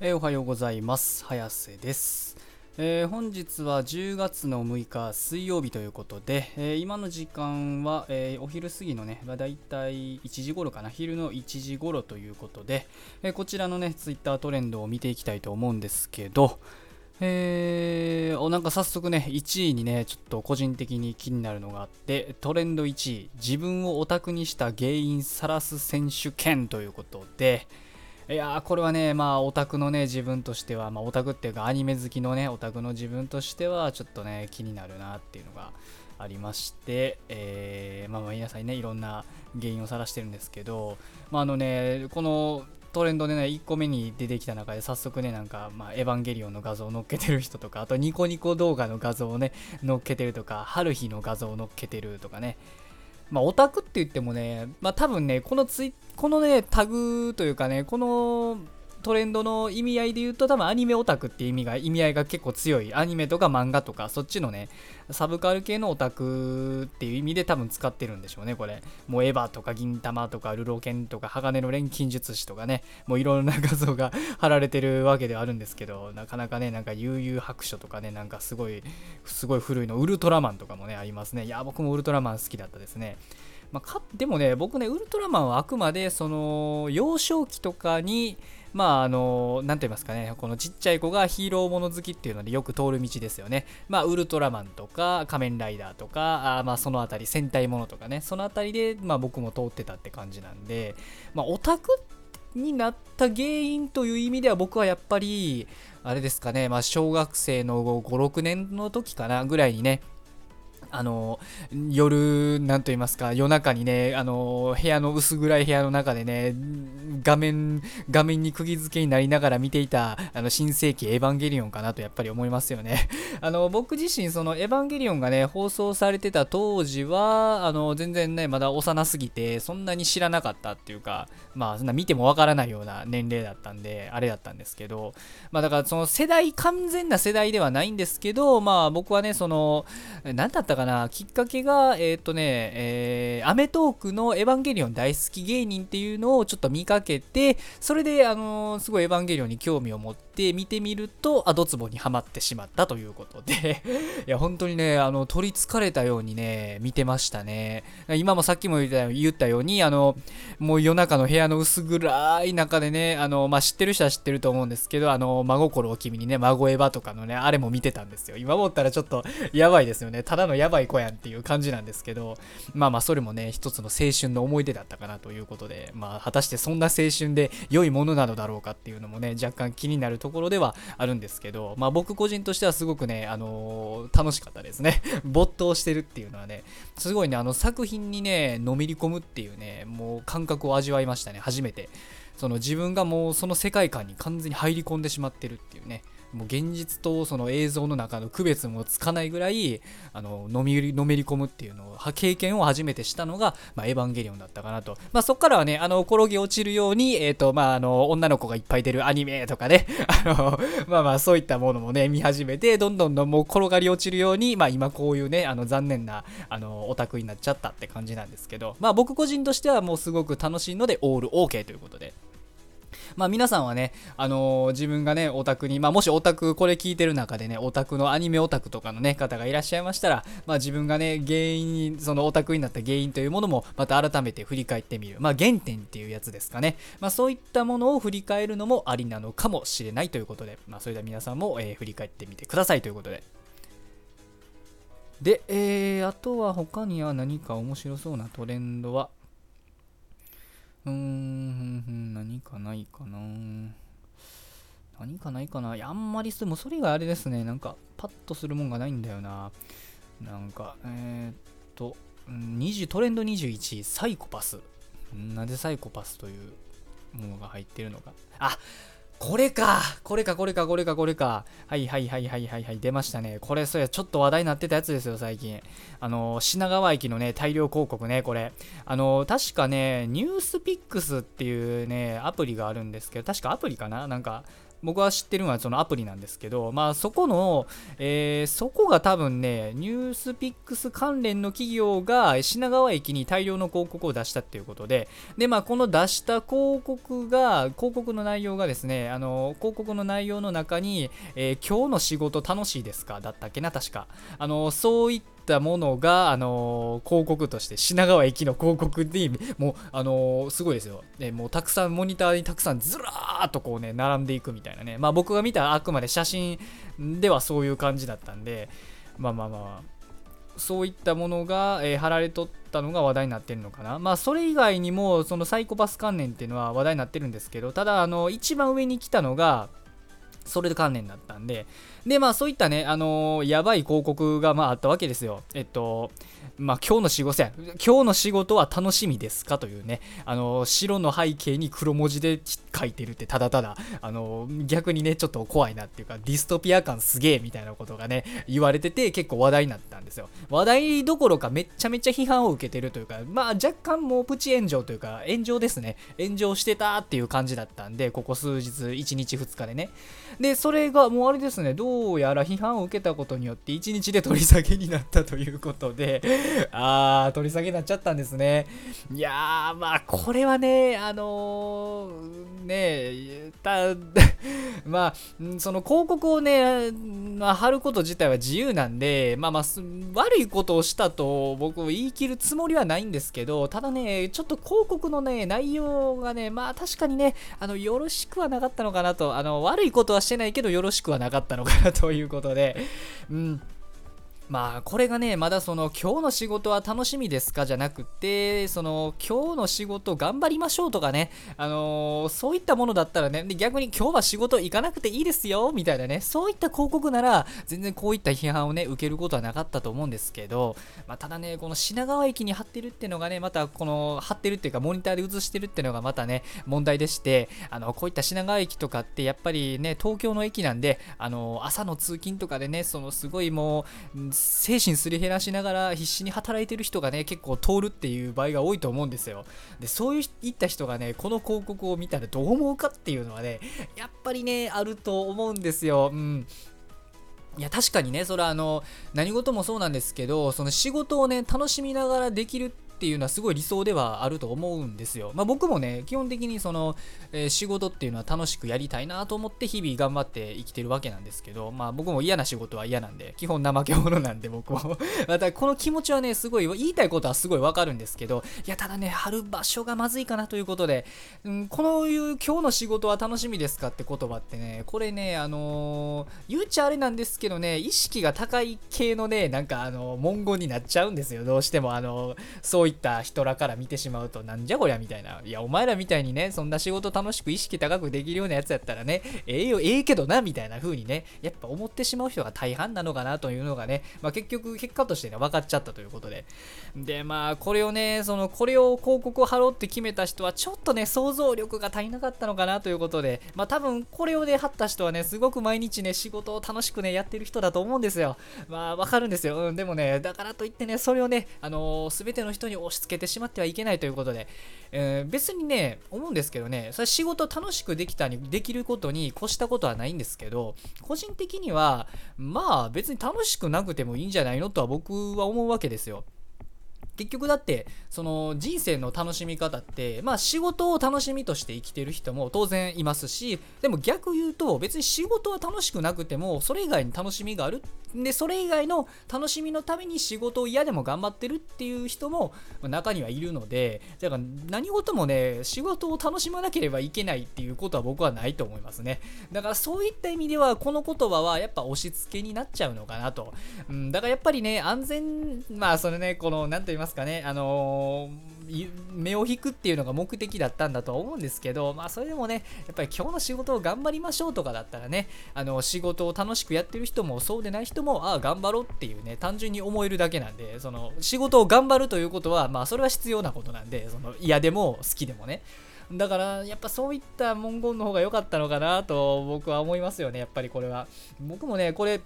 えーおはようございます。早瀬です、えー本日は10月の6日水曜日ということで、えー今の時間は、えお昼過ぎのね、だいたい1時頃かな。昼の1時頃ということで、えこちらのねツイッタートレンドを見ていきたいと思うんですけどえー、おなんか早速ね1位にねちょっと個人的に気になるのがあってトレンド1位自分をオタクにした原因さらす選手権ということでいやこれはねまあオタクのね自分としてはまあオタクっていうかアニメ好きのねオタクの自分としてはちょっとね気になるなっていうのがありまして、えーまあまあ皆さんねいろんな原因を晒してるんですけどまああのねこのトレンドでね1個目に出てきた中で早速ねなんか、まあ、エヴァンゲリオンの画像を載っけてる人とかあとニコニコ動画の画像をね載っけてるとか春日の画像を載っけてるとかねまあ、オタクって言ってもね、まあ、多分ね、このツイこのね、タグというかね、このトレンドの意味合いで言うと、多分アニメオタクっていう意味が、意味合いが結構強い。アニメとか漫画とか、そっちのね、サブカル系のオタクっていう意味で多分使ってるんでしょうね、これ。もうエヴァとか銀玉とかルロケンとか鋼の錬金術師とかね、もういろんな画像が貼られてるわけではあるんですけど、なかなかね、なんか悠々白書とかね、なんかすごい、すごい古いの、ウルトラマンとかもね、ありますね。いや、僕もウルトラマン好きだったですね。まあ、かでもね僕ねウルトラマンはあくまでその幼少期とかにまああの何と言いますかね。このちっちゃい子がヒーローもの好きっていうのでよく通る道ですよね。まあウルトラマンとか仮面ライダーとかあーまあそのあたり戦隊ものとかね。そのあたりでまあ僕も通ってたって感じなんで。まあオタクになった原因という意味では僕はやっぱりあれですかね、まあ、小学生の56年の時かなぐらいにねあの夜、なんと言いますか、夜中にね、あの部屋の薄暗い部屋の中でね、画面、画面に釘付けになりながら見ていた、あの新世紀エヴァンゲリオンかなとやっぱり思いますよね。あの僕自身、そのエヴァンゲリオンがね、放送されてた当時は、あの全然ね、まだ幼すぎて、そんなに知らなかったっていうか、まあ、そんな見てもわからないような年齢だったんで、あれだったんですけど、まあだからその世代、完全な世代ではないんですけど、まあ僕はね、その、何だったかな、きっかけが、えーっ、とね、えーアメトークのエヴァンゲリオン大好き芸人っていうのをちょっと見かけて、それで、あのーすごいエヴァンゲリオンに興味を持って見てみると、あ、ドツボにはまってしまったということで、いや、本当にね、あの、取りつかれたようにね、見てましたね。今もさっきも言った言ったように、あの、もう夜中の部屋の薄暗い中でね、あの、まあ、知ってる人は知ってると思うんですけど、あの、真心を君にね、孫エヴァとかのね、あれも見てたんですよ。今思ったらちょっとやばいですよね。ただのやばい子やんっていう感じなんですけど、まあまあ、それもね、一つの青春の思い出だったかなということで、まあ、果たしてそんな青春で良いものなのだろうかっていうのもね、若干気になるとところではあるんですけど、まあ、僕個人としてはすごくね、あの楽しかったですね。没頭してるっていうのはね、すごいね、あの作品にね、のめり込むっていうね、もう感覚を味わいましたね、初めて。その自分がもうその世界観に完全に入り込んでしまってるっていうね。もう現実とその映像の中の区別もつかないぐらいあののめりのめり込むっていうのを経験を初めてしたのが、まあ、エヴァンゲリオンだったかなと、まあ、そこからはねあの転げ落ちるように、えーとまあ、あの女の子がいっぱい出るアニメとかね あのまあまあそういったものもね見始めてどんどんどんもう転がり落ちるように、まあ、今こういうねあの残念なあのオタクになっちゃったって感じなんですけど、まあ、僕個人としてはもうすごく楽しいのでオール OK ということで。まあ皆さんはね、あのー自分がね、オタクに、まあもしオタク、これ聞いてる中でね、オタクのアニメオタクとかのね、方がいらっしゃいましたら、まあ自分がね、原因に、そのオタクになった原因というものも、また改めて振り返ってみる。まあ原点っていうやつですかね。まあそういったものを振り返るのもありなのかもしれないということで、まあそれでは皆さんも、えー振り返ってみてくださいということで。で、えー、あとは他には何か面白そうなトレンドは、うーん、ないかな。何かないかな。いや、あんまりすもうそれがあれですね。なんか、パッとするもんがないんだよな。なんか、えー、っと、20トレンド21、サイコパス。なぜサイコパスというものが入ってるのか。あこれか。これかこれかこれかこれか。はいはいはいはいはいはい。出ましたね。これそうやちょっと話題になってたやつですよ最近。あの品川駅のね大量広告ねこれ。あの確かねニュースピックスっていうねアプリがあるんですけど確かアプリかな？なんか僕は知ってるのはそのアプリなんですけど、まあ、そこの、えー、そこが多分ね、ニュースピックス関連の企業が品川駅に大量の広告を出したっていうことで、で、まあ、この出した広告が、広告の内容がですね、あの、広告の内容の中に、えー、今日の仕事楽しいですか？だったっけな、確か。あの、そういったったものが、あの、広告として品川駅の広告でもう、あの、すごいですよ、ね、もうたくさんモニターにたくさんずらーっとこうね並んでいくみたいなねまあ僕が見たあくまで写真ではそういう感じだったんでまあまあまあそういったものが、えー、貼られとったのが話題になってるのかな。まあ、それ以外にも、そのサイコパス関連っていうのは話題になってるんですけど、ただ、あの、一番上に来たのが、それで関連だったんで、で、まあそういったね、あのー、やばい広告がまああったわけですよ。えっと、まあ今日の仕事や、今日の仕事は楽しみですかというね、あのー、白の背景に黒文字で書いてるってただただ、あのー、逆にね、ちょっと怖いなっていうか、ディストピア感すげえみたいなことがね、言われてて結構話題になったんですよ。話題どころかめっちゃめちゃ批判を受けてるというか、まあ若干もうプチ炎上というか、炎上ですね。炎上してたっていう感じだったんで、ここ数日、1日2日でね。で、それがもうあれですね、どうやら批判を受けたことによって1日で取り下げになったということで、あー、取り下げになっちゃったんですね。いやー、まあ、これはね、あのー、ねた、まあ、その広告をね、まあ、貼ること自体は自由なんで、まあまあ、悪いことをしたと僕言い切るつもりはないんですけど、ただね、ちょっと広告のね、内容がね、まあ確かにね、あの、よろしくはなかったのかなと、あの、悪いことはしてないけど、よろしくはなかったのかなということで、うん。まあこれがねまだその今日の仕事は楽しみですかじゃなくてその今日の仕事頑張りましょうとかねあのー、そういったものだったらねで逆に今日は仕事行かなくていいですよみたいなねそういった広告なら全然こういった批判をね受けることはなかったと思うんですけど、まあ、ただねこの品川駅に貼ってるっていうのがねまたこの貼ってるっていうかモニターで映してるっていうのがまたね問題でしてあのこういった品川駅とかってやっぱりね東京の駅なんであの朝の通勤とかでねそのすごいもう精神すり減らしながら必死に働いてる人がね結構通るっていう場合が多いと思うんですよ。でそういった人がねこの広告を見たらどう思うかっていうのはねやっぱりねあると思うんですよ。うん。いや確かにねそれはあの何事もそうなんですけどその仕事をね楽しみながらできるってっていうのはすごい理想ではあると思うんですよ。まあ、僕もね、基本的にその、えー、仕事っていうのは楽しくやりたいなと思って日々頑張って生きてるわけなんですけど、まあ僕も嫌な仕事は嫌なんで、基本怠け者なんで僕も またこの気持ちはね、すごい言いたいことはすごいわかるんですけど、いや、ただね、貼る場所がまずいかなということで、うん、このいう今日の仕事は楽しみですかって言葉ってね、これね、あのー、言うちゃあれなんですけどね、意識が高い系のね、なんかあの、文言になっちゃうんですよ、どうしてもあの、そういた人らから見てしまうとなんじゃこりゃみたいな。いやお前らみたいにねそんな仕事楽しく意識高くできるようなやつやったらねええー、よええー、けどなみたいな風にねやっぱ思ってしまう人が大半なのかなというのがね、まあ、結局結果としてね分かっちゃったということで。でまあこれをねそのこれを広告を貼ろうって決めた人はちょっとね想像力が足りなかったのかなということで。まあ多分これをね貼った人はねすごく毎日ね仕事を楽しくねやってる人だと思うんですよ。まあわかるんですよ、うん、でもねだからといってねそれをねあのー、全ての人に押し付けてしまってはいけないということで、えー、別にね、思うんですけどね、それ仕事楽しくできたに、できることに越したことはないんですけど、個人的には、まあ別に楽しくなくてもいいんじゃないのとは僕は思うわけですよ。結局だってその人生の楽しみ方ってまあ仕事を楽しみとして生きてる人も当然いますしでも逆言うと別に仕事は楽しくなくてもそれ以外に楽しみがあるでそれ以外の楽しみのために仕事を嫌でも頑張ってるっていう人も中にはいるのでだから何事もね仕事を楽しまなければいけないっていうことは僕はないと思いますね。だからそういった意味ではこの言葉はやっぱ押し付けになっちゃうのかなと、うん、だからやっぱりね安全まあそれねこの何と言いますかねあのー目を引くっていうのが目的だったんだとは思うんですけど、まあそれでもね、やっぱり今日の仕事を頑張りましょうとかだったらね、あの仕事を楽しくやってる人もそうでない人も、ああ、頑張ろうっていうね、単純に思えるだけなんで、その仕事を頑張るということは、まあそれは必要なことなんで、その嫌でも好きでもね。だからやっぱそういった文言の方が良かったのかなと僕は思いますよね、やっぱりこれは。僕もね、これ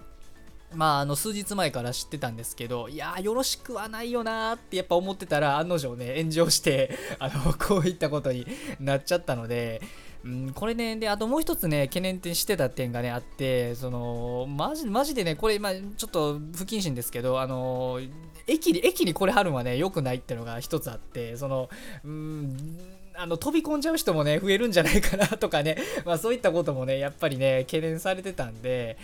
まあ、あの数日前から知ってたんですけど、いやよろしくはないよなーってやっぱ思ってたら、案の定ね、炎上して、あの、こういったことになっちゃったので、うん、これね、で、あともう一つね、懸念点してた点がね、あって、その、マジ、マジでね、これ、まあ、ちょっと不謹慎ですけど、あの、駅に、駅にこれ貼るのはね、良くないってのが一つあって、その、うん、あの飛び込んじゃう人もね増えるんじゃないかなとかね、まあ、そういったこともねやっぱりね懸念されてたんで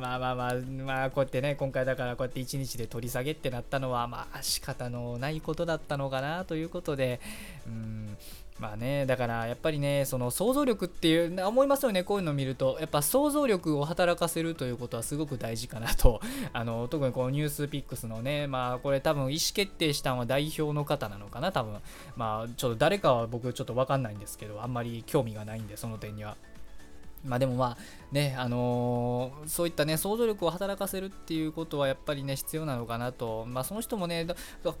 まあまあまあまあこうやってね今回だからこうやって1日で取り下げってなったのはまあ仕方のないことだったのかなということでうんまあね、だからやっぱりね、その想像力っていう、思いますよね、こういうのを見ると、やっぱ想像力を働かせるということはすごく大事かなと、あの特にこのニュースピックスのね、まあこれ多分意思決定したのは代表の方なのかな、多分。まあちょっと誰かは僕ちょっとわかんないんですけど、あんまり興味がないんで、その点には。まあでもまあね、あのー、そういったね、想像力を働かせるっていうことはやっぱりね、必要なのかなと。まあその人もね、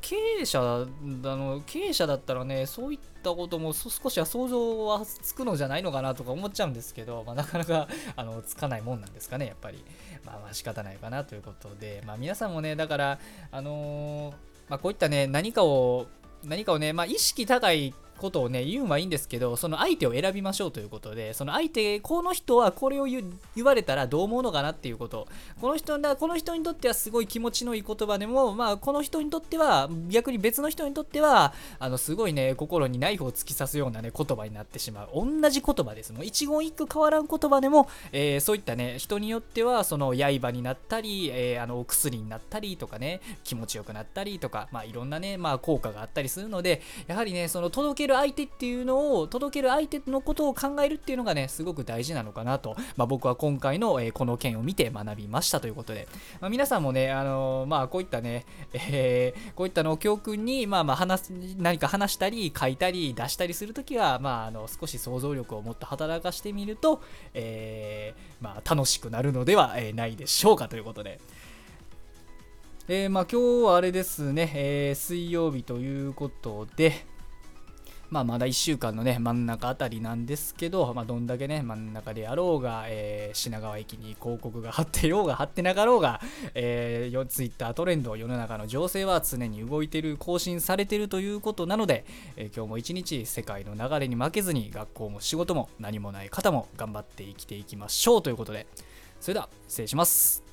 経営者、あの経営者だったらね、そういったことも少しは想像はつくのじゃないのかなとか思っちゃうんですけど、まあ、なかなかあのつかないもんなんですかね、やっぱり。まあまあ仕方ないかなということで、まあ皆さんもね、だから、あのー、まあこういったね、何かを、何かをね、まあ意識高いことをね、言うんはいいんですけど、その相手を選びましょうということで、その相手、この人はこれを言われたらどう思うのかなっていうこと。この人この人にとってはすごい気持ちのいい言葉でも、まあ、この人にとっては、逆に別の人にとっては、あの、すごいね、心にナイフを突き刺すようなね、言葉になってしまう。同じ言葉です。もう一言一句変わらん言葉でも、えー、そういったね、人によっては、その刃になったり、えー、あの、お薬になったりとかね、気持ちよくなったりとか、まあ、いろんなね、まあ、効果があったりするので、やはりね、その届けるる相手っていうのを届ける相手のことを考えるっていうのがねすごく大事なのかなと、まあ、僕は今回の、えー、この件を見て学びましたということで、まあ、皆さんもね、あのー、まあ、こういったね、えー、こういったのを教訓に、まあ、まあ話何か話したり書いたり出したりするときは、まあ、あの少し想像力をもっと働かしてみると、えーまあ、楽しくなるのではないでしょうかということで。えー、まあ今日はあれですね、えー、水曜日ということで、まあ、まだ1週間のね、真ん中あたりなんですけど、まあ、どんだけね、真ん中であろうが、えー、品川駅に広告が貼ってようが貼ってなかろうが、えー、ツイッタートレンド、世の中の情勢は常に動いてる、更新されてるということなので、えー、今日も一日世界の流れに負けずに、学校も仕事も何もない方も頑張って生きていきましょうということで、それでは失礼します。